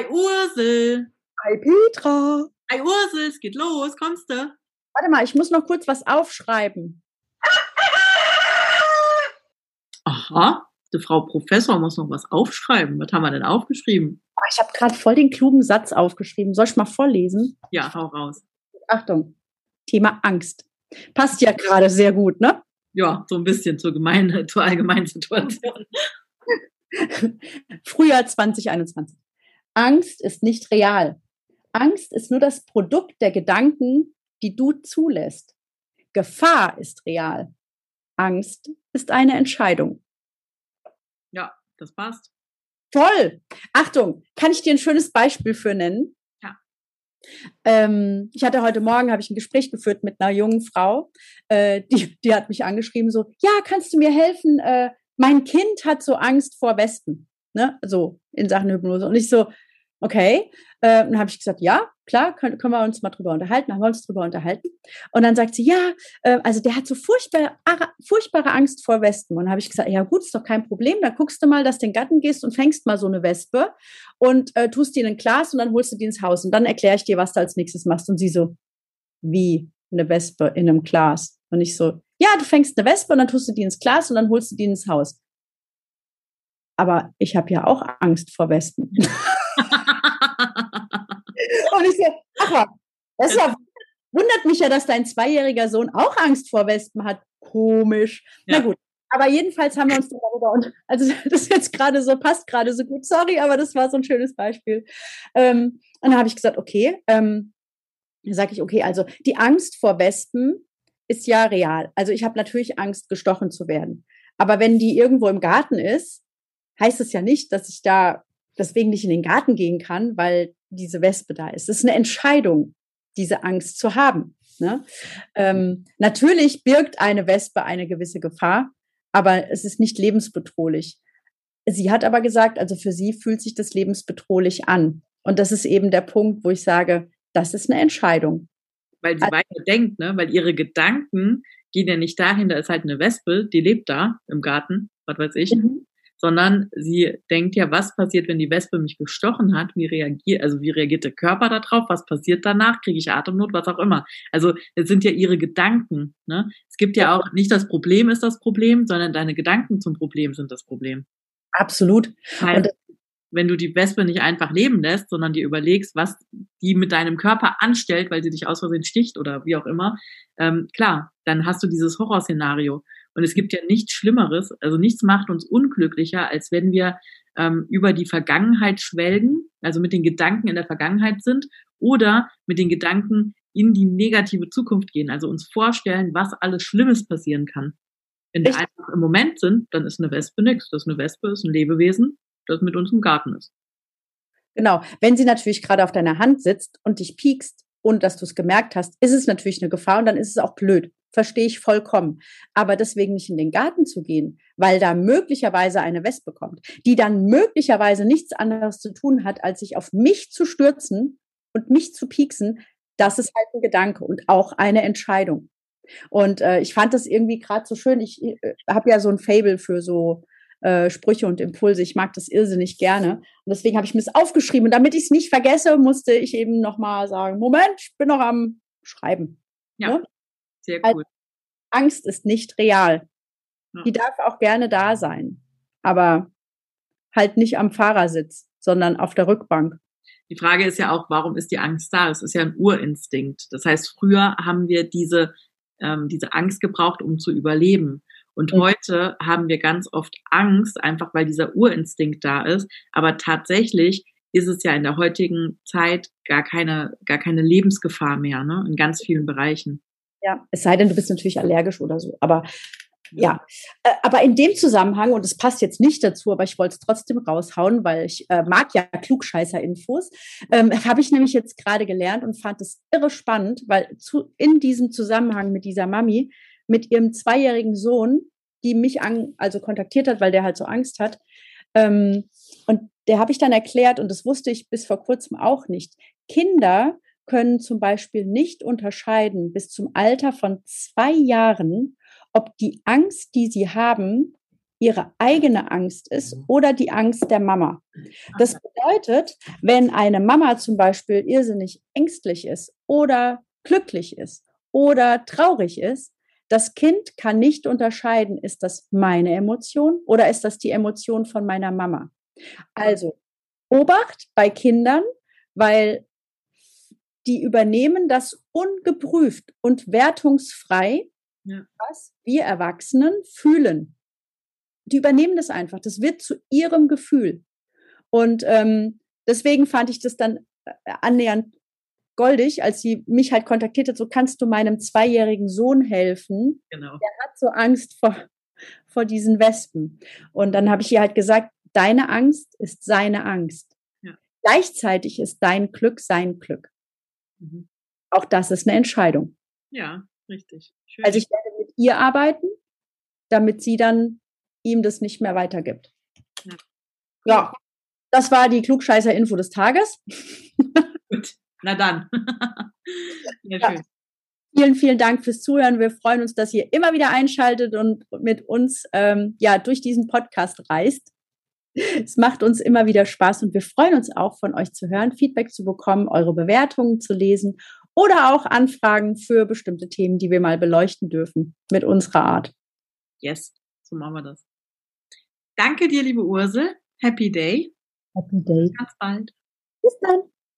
Hi Ursel. Hi Petra. Hi Ursel, es geht los, kommst du? Warte mal, ich muss noch kurz was aufschreiben. Aha, die Frau Professor muss noch was aufschreiben. Was haben wir denn aufgeschrieben? Oh, ich habe gerade voll den klugen Satz aufgeschrieben. Soll ich mal vorlesen? Ja, hau raus. Achtung, Thema Angst. Passt ja gerade sehr gut, ne? Ja, so ein bisschen zur, gemeine, zur allgemeinen Situation. Frühjahr 2021. Angst ist nicht real. Angst ist nur das Produkt der Gedanken, die du zulässt. Gefahr ist real. Angst ist eine Entscheidung. Ja, das passt. Toll. Achtung, kann ich dir ein schönes Beispiel für nennen? Ja. Ähm, ich hatte heute Morgen habe ich ein Gespräch geführt mit einer jungen Frau, äh, die, die hat mich angeschrieben so, ja, kannst du mir helfen? Äh, mein Kind hat so Angst vor Wespen, ne? So in Sachen Hypnose. Und ich so, okay. Äh, dann habe ich gesagt, ja, klar, können, können wir uns mal drüber unterhalten. Haben wir uns drüber unterhalten. Und dann sagt sie, ja, äh, also der hat so furchtbare, furchtbare Angst vor Wespen. Und dann habe ich gesagt, ja gut, ist doch kein Problem. Dann guckst du mal, dass du den Gatten gehst und fängst mal so eine Wespe und äh, tust die in ein Glas und dann holst du die ins Haus. Und dann erkläre ich dir, was du als nächstes machst. Und sie so, wie eine Wespe in einem Glas? Und ich so, ja, du fängst eine Wespe und dann tust du die ins Glas und dann holst du die ins Haus. Aber ich habe ja auch Angst vor Wespen. und ich so, ach, das ja, wundert mich ja, dass dein zweijähriger Sohn auch Angst vor Wespen hat. Komisch. Ja. Na gut. Aber jedenfalls haben wir uns darüber und also das jetzt gerade so passt gerade so gut. Sorry, aber das war so ein schönes Beispiel. Ähm, und dann habe ich gesagt, okay, ähm, sage ich, okay, also die Angst vor Wespen ist ja real. Also ich habe natürlich Angst, gestochen zu werden. Aber wenn die irgendwo im Garten ist, heißt es ja nicht, dass ich da deswegen nicht in den Garten gehen kann, weil diese Wespe da ist. Es ist eine Entscheidung, diese Angst zu haben. Ne? Ähm, natürlich birgt eine Wespe eine gewisse Gefahr, aber es ist nicht lebensbedrohlich. Sie hat aber gesagt, also für sie fühlt sich das lebensbedrohlich an. Und das ist eben der Punkt, wo ich sage, das ist eine Entscheidung. Weil sie also, weiter denkt, ne? weil ihre Gedanken gehen ja nicht dahin, da ist halt eine Wespe, die lebt da im Garten, was weiß ich. Mhm sondern sie denkt ja, was passiert, wenn die Wespe mich gestochen hat? Wie reagiert, also wie reagiert der Körper darauf? Was passiert danach? Kriege ich Atemnot? Was auch immer. Also es sind ja ihre Gedanken. Ne? Es gibt ja auch nicht das Problem ist das Problem, sondern deine Gedanken zum Problem sind das Problem. Absolut. Weil, wenn du die Wespe nicht einfach leben lässt, sondern dir überlegst, was die mit deinem Körper anstellt, weil sie dich aus Versehen sticht oder wie auch immer, ähm, klar, dann hast du dieses Horrorszenario. Und es gibt ja nichts Schlimmeres, also nichts macht uns unglücklicher, als wenn wir ähm, über die Vergangenheit schwelgen, also mit den Gedanken in der Vergangenheit sind oder mit den Gedanken in die negative Zukunft gehen, also uns vorstellen, was alles Schlimmes passieren kann. Wenn wir einfach im Moment sind, dann ist eine Wespe nichts. Das ist eine Wespe, ist ein Lebewesen, das mit uns im Garten ist. Genau. Wenn sie natürlich gerade auf deiner Hand sitzt und dich piekst, ohne dass du es gemerkt hast, ist es natürlich eine Gefahr und dann ist es auch blöd verstehe ich vollkommen. Aber deswegen nicht in den Garten zu gehen, weil da möglicherweise eine Wespe kommt, die dann möglicherweise nichts anderes zu tun hat, als sich auf mich zu stürzen und mich zu pieksen, das ist halt ein Gedanke und auch eine Entscheidung. Und äh, ich fand das irgendwie gerade so schön. Ich äh, habe ja so ein Fable für so äh, Sprüche und Impulse. Ich mag das irrsinnig gerne. Und deswegen habe ich mir das aufgeschrieben. Und damit ich es nicht vergesse, musste ich eben nochmal sagen, Moment, ich bin noch am Schreiben. Ja. Ne? Sehr cool. Angst ist nicht real. Ja. Die darf auch gerne da sein, aber halt nicht am Fahrersitz, sondern auf der Rückbank. Die Frage ist ja auch, warum ist die Angst da? Es ist ja ein Urinstinkt. Das heißt, früher haben wir diese, ähm, diese Angst gebraucht, um zu überleben. Und mhm. heute haben wir ganz oft Angst, einfach weil dieser Urinstinkt da ist. Aber tatsächlich ist es ja in der heutigen Zeit gar keine, gar keine Lebensgefahr mehr, ne? In ganz vielen Bereichen. Ja, es sei denn, du bist natürlich allergisch oder so. Aber ja, äh, aber in dem Zusammenhang, und es passt jetzt nicht dazu, aber ich wollte es trotzdem raushauen, weil ich äh, mag ja Klugscheißer-Infos, ähm, habe ich nämlich jetzt gerade gelernt und fand es irre spannend, weil zu, in diesem Zusammenhang mit dieser Mami, mit ihrem zweijährigen Sohn, die mich an, also kontaktiert hat, weil der halt so Angst hat, ähm, und der habe ich dann erklärt, und das wusste ich bis vor kurzem auch nicht. Kinder können zum Beispiel nicht unterscheiden bis zum Alter von zwei Jahren, ob die Angst, die sie haben, ihre eigene Angst ist oder die Angst der Mama. Das bedeutet, wenn eine Mama zum Beispiel irrsinnig ängstlich ist oder glücklich ist oder traurig ist, das Kind kann nicht unterscheiden, ist das meine Emotion oder ist das die Emotion von meiner Mama. Also Obacht bei Kindern, weil die übernehmen das ungeprüft und wertungsfrei, ja. was wir Erwachsenen fühlen. Die übernehmen das einfach. Das wird zu ihrem Gefühl. Und ähm, deswegen fand ich das dann äh, annähernd goldig, als sie mich halt kontaktiert hat, so kannst du meinem zweijährigen Sohn helfen. Genau. Der hat so Angst vor, vor diesen Wespen. Und dann habe ich ihr halt gesagt, deine Angst ist seine Angst. Ja. Gleichzeitig ist dein Glück sein Glück. Mhm. Auch das ist eine Entscheidung. Ja, richtig. Schön. Also ich werde mit ihr arbeiten, damit sie dann ihm das nicht mehr weitergibt. Ja. ja. Das war die Klugscheißer-Info des Tages. Gut. Na dann. ja, ja. Vielen, vielen Dank fürs Zuhören. Wir freuen uns, dass ihr immer wieder einschaltet und mit uns ähm, ja durch diesen Podcast reist. Es macht uns immer wieder Spaß und wir freuen uns auch von euch zu hören, Feedback zu bekommen, eure Bewertungen zu lesen oder auch Anfragen für bestimmte Themen, die wir mal beleuchten dürfen mit unserer Art. Yes, so machen wir das. Danke dir, liebe Ursel. Happy Day. Happy Day. Bis ganz bald. Bis dann.